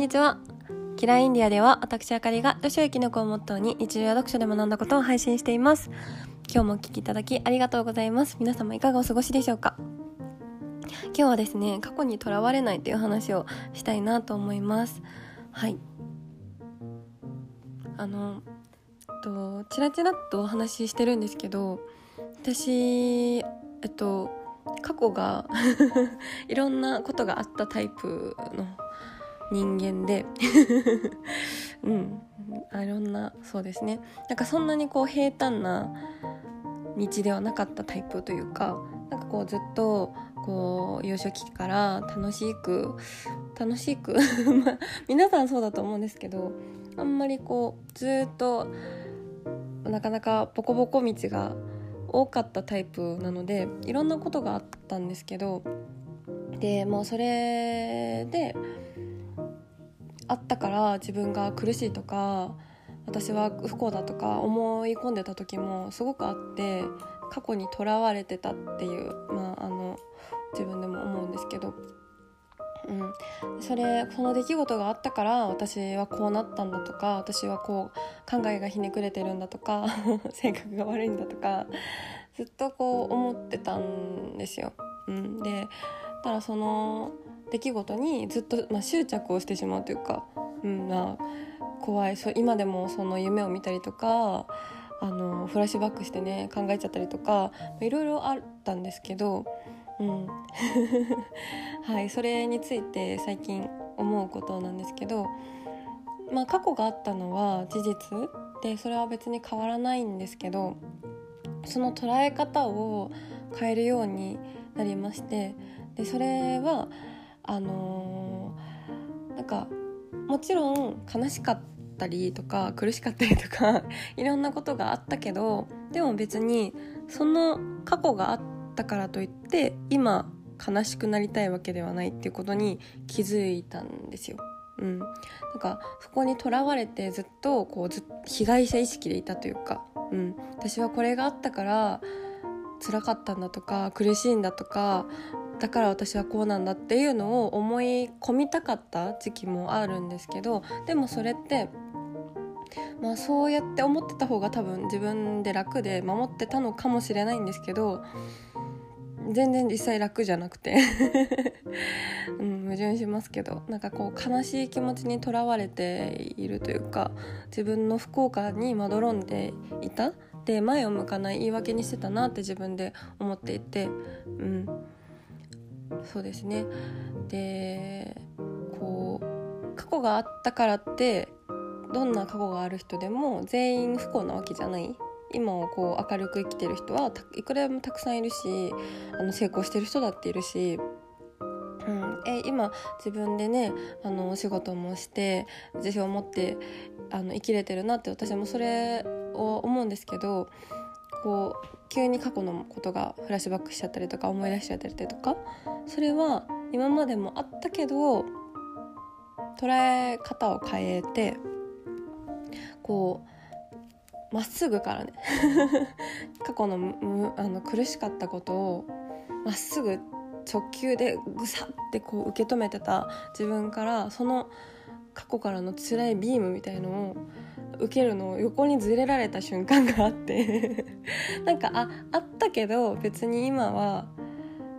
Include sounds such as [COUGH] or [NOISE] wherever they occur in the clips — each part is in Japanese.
にちは。キラインディアでは私あかりが女子やきのこをモットーに日常や読書で学んだことを配信しています。今日もお聞きいただきありがとうございます。皆様いかがお過ごしでしょうか？今日はですね、過去にとらわれないという話をしたいなと思います。はい。あの、えっと、ちらちらっとお話ししてるんですけど、私、えっと、過去が [LAUGHS] いろんなことがあったタイプの人間で。[LAUGHS] うん。いろんなそうですね。なんかそんなにこう平坦な道ではなかったタイプというかなんかこうずっとこう幼少期から楽しく楽しく [LAUGHS] まあ皆さんそうだと思うんですけどあんまりこうずっとなかなかボコボコ道が多かったタイプなのでいろんなことがあったんですけどでもうそれであったから自分が苦しいとか私は不幸だとか思い込んでた時もすごくあって過去にとらわれてたっていう、まあ、あの自分でも思うんですけど、うん、それその出来事があったから私はこうなったんだとか私はこう考えがひねくれてるんだとか [LAUGHS] 性格が悪いんだとかずっとこう思ってたんですよ。うん、でただその出来事にずっと、まあ、執着をしてしまうというか、うんまあ、怖い。そ今でもその夢を見たりとかあのフラッシュバックしてね考えちゃったりとかいろいろあったんですけど、うん。[LAUGHS] はい、それについて最近思うことなんですけど、まあ、過去があったのは事実。でそれは別に変わらないんですけどその捉え方を変えるようになりましてでそれはあのー、なんかもちろん悲しかったりとか苦しかったりとか [LAUGHS] いろんなことがあったけどでも別にその過去があったからといって今悲しくなりたいわけではないっていうことに気づいたんですよ。うん、なんかそこにとらわれてずっとこうず被害者意識でいたというか、うん、私はこれがあったから辛かったんだとか苦しいんだとかだから私はこうなんだっていうのを思い込みたかった時期もあるんですけどでもそれってまあそうやって思ってた方が多分自分で楽で守ってたのかもしれないんですけど全然実際楽じゃなくて。[LAUGHS] うん、矛盾しますけど。なんかこう悲しい気持ちにとらわれているというか自分の不幸感にまどろんでいた。で前を向かない言い訳にしてたなって自分で思っていて。うん。そうですね。でこう過去があったからってどんな過去がある人でも全員不幸なわけじゃない。今をこう明るく生きてる人はいくらでもたくさんいるしあの成功してる人だっているし、うん、え今自分でねあのお仕事もして自信を持ってあの生きれてるなって私もそれを思うんですけどこう急に過去のことがフラッシュバックしちゃったりとか思い出しちゃったりとかそれは今までもあったけど捉え方を変えてこうまっすぐからね [LAUGHS] 過去のあの苦しかったことをまっすぐ直球でぐさってこう受け止めてた自分からその過去からの辛いビームみたいのを受けるのを横にずれられた瞬間があって。[LAUGHS] なんかああったけど別に今は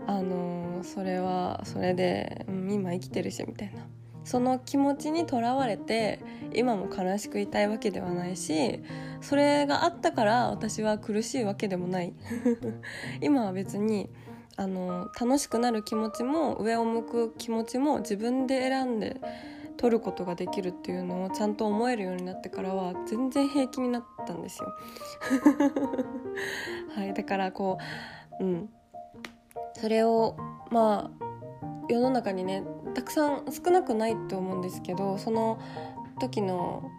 あの、それはそれで、うん、今生きてるしみたいな。その気持ちにとらわれて今も悲しくいたいわけではないしそれがあったから私は苦しいわけでもない。[LAUGHS] 今は別にあの楽しくなる気持ちも上を向く気持ちも自分で選んで取ることができるっていうのをちゃんと思えるようになってからは全然平気になったんですよ。[LAUGHS] はい、だからこう、うん、それをまあ世の中にねたくさん少なくないと思うんですけどその時の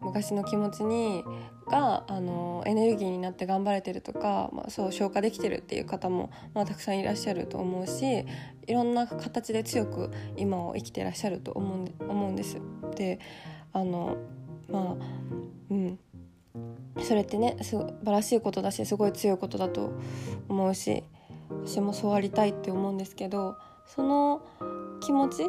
昔の気持ちにがあのエネルギーになって頑張れてるとか、まあ、そう消化できてるっていう方も、まあ、たくさんいらっしゃると思うしいろんな形で強く今を生きてらっしゃると思うんで思うんです。であのまあうんそれってね素晴らしいことだしすごい強いことだと思うし私もそうありたいって思うんですけどその気持ち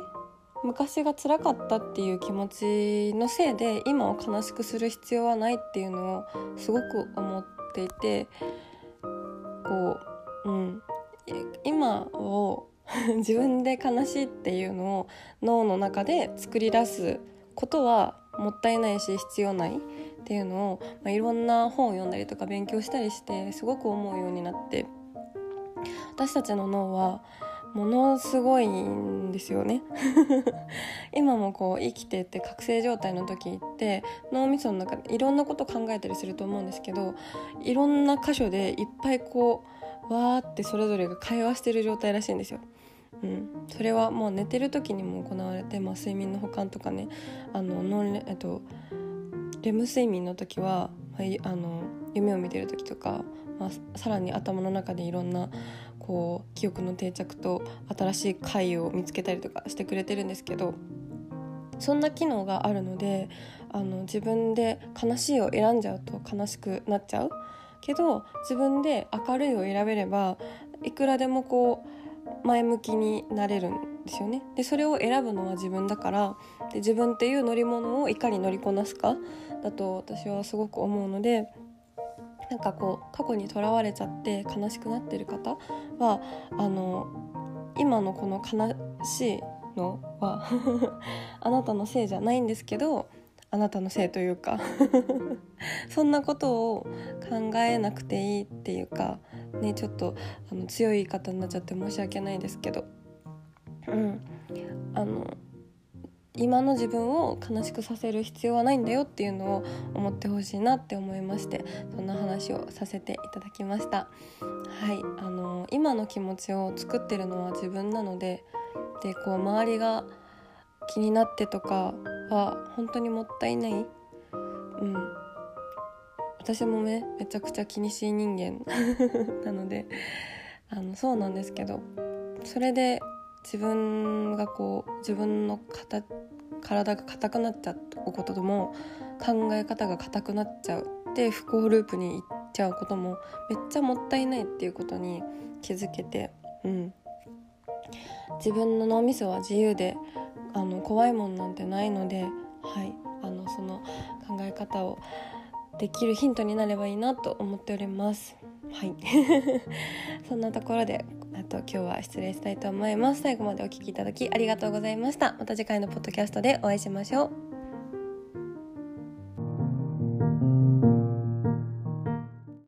昔が辛かったっていう気持ちのせいで今を悲しくする必要はないっていうのをすごく思っていてこう、うん、今を自分で悲しいっていうのを脳の中で作り出すことはもったいないし必要ないっていうのを、まあ、いろんな本を読んだりとか勉強したりしてすごく思うようになって私たちの脳はものすごいんですよね。[LAUGHS] 今もこう生きてて覚醒状態の時って脳みその中でいろんなこと考えたりすると思うんですけどいろんな箇所でいっぱいこうわーってそれぞれが会話してる状態らしいんですよ。うん、それはもう寝てる時にも行われて、まあ、睡眠の補完とかね。あのノンレ,、えっと、レム睡眠の時は、あの夢を見てる時とか、まあ、さらに頭の中でいろんなこう記憶の定着と新しい回を見つけたりとかしてくれてるんですけどそんな機能があるのであの自分で悲しいを選んじゃうと悲しくなっちゃうけど自分で明るいを選べればいくらでもこう前向きになれるんですよね。でそれを選ぶのは自分だからで自分っていう乗り物をいかに乗りこなすかだと私はすごく思うので。なんかこう過去にとらわれちゃって悲しくなってる方はあの今のこの悲しいのは [LAUGHS] あなたのせいじゃないんですけどあなたのせいというか [LAUGHS] そんなことを考えなくていいっていうかねちょっとあの強い言い方になっちゃって申し訳ないですけどうん。あの今の自分を悲しくさせる必要はないんだよっていうのを思ってほしいなって思いましてそんな話をさせていただきました。はい。あの今の気持ちを作ってるのは自分なのででこう周りが気になってとかは本当にもったいない。うん。私もねめちゃくちゃ気にしい人間 [LAUGHS] なのであのそうなんですけどそれで自分がこう自分の体が硬くなっちゃうことも考え方が硬くなっちゃうで不幸ループに行っちゃうこともめっちゃもったいないっていうことに気づけて、うん、自分の脳みそは自由であの怖いもんなんてないので、はい、あのその考え方をできるヒントになればいいなと思っております。はい。[LAUGHS] そんなところであと今日は失礼したいと思います。最後までお聴きいただきありがとうございました。また次回のポッドキャストでお会いしましょう。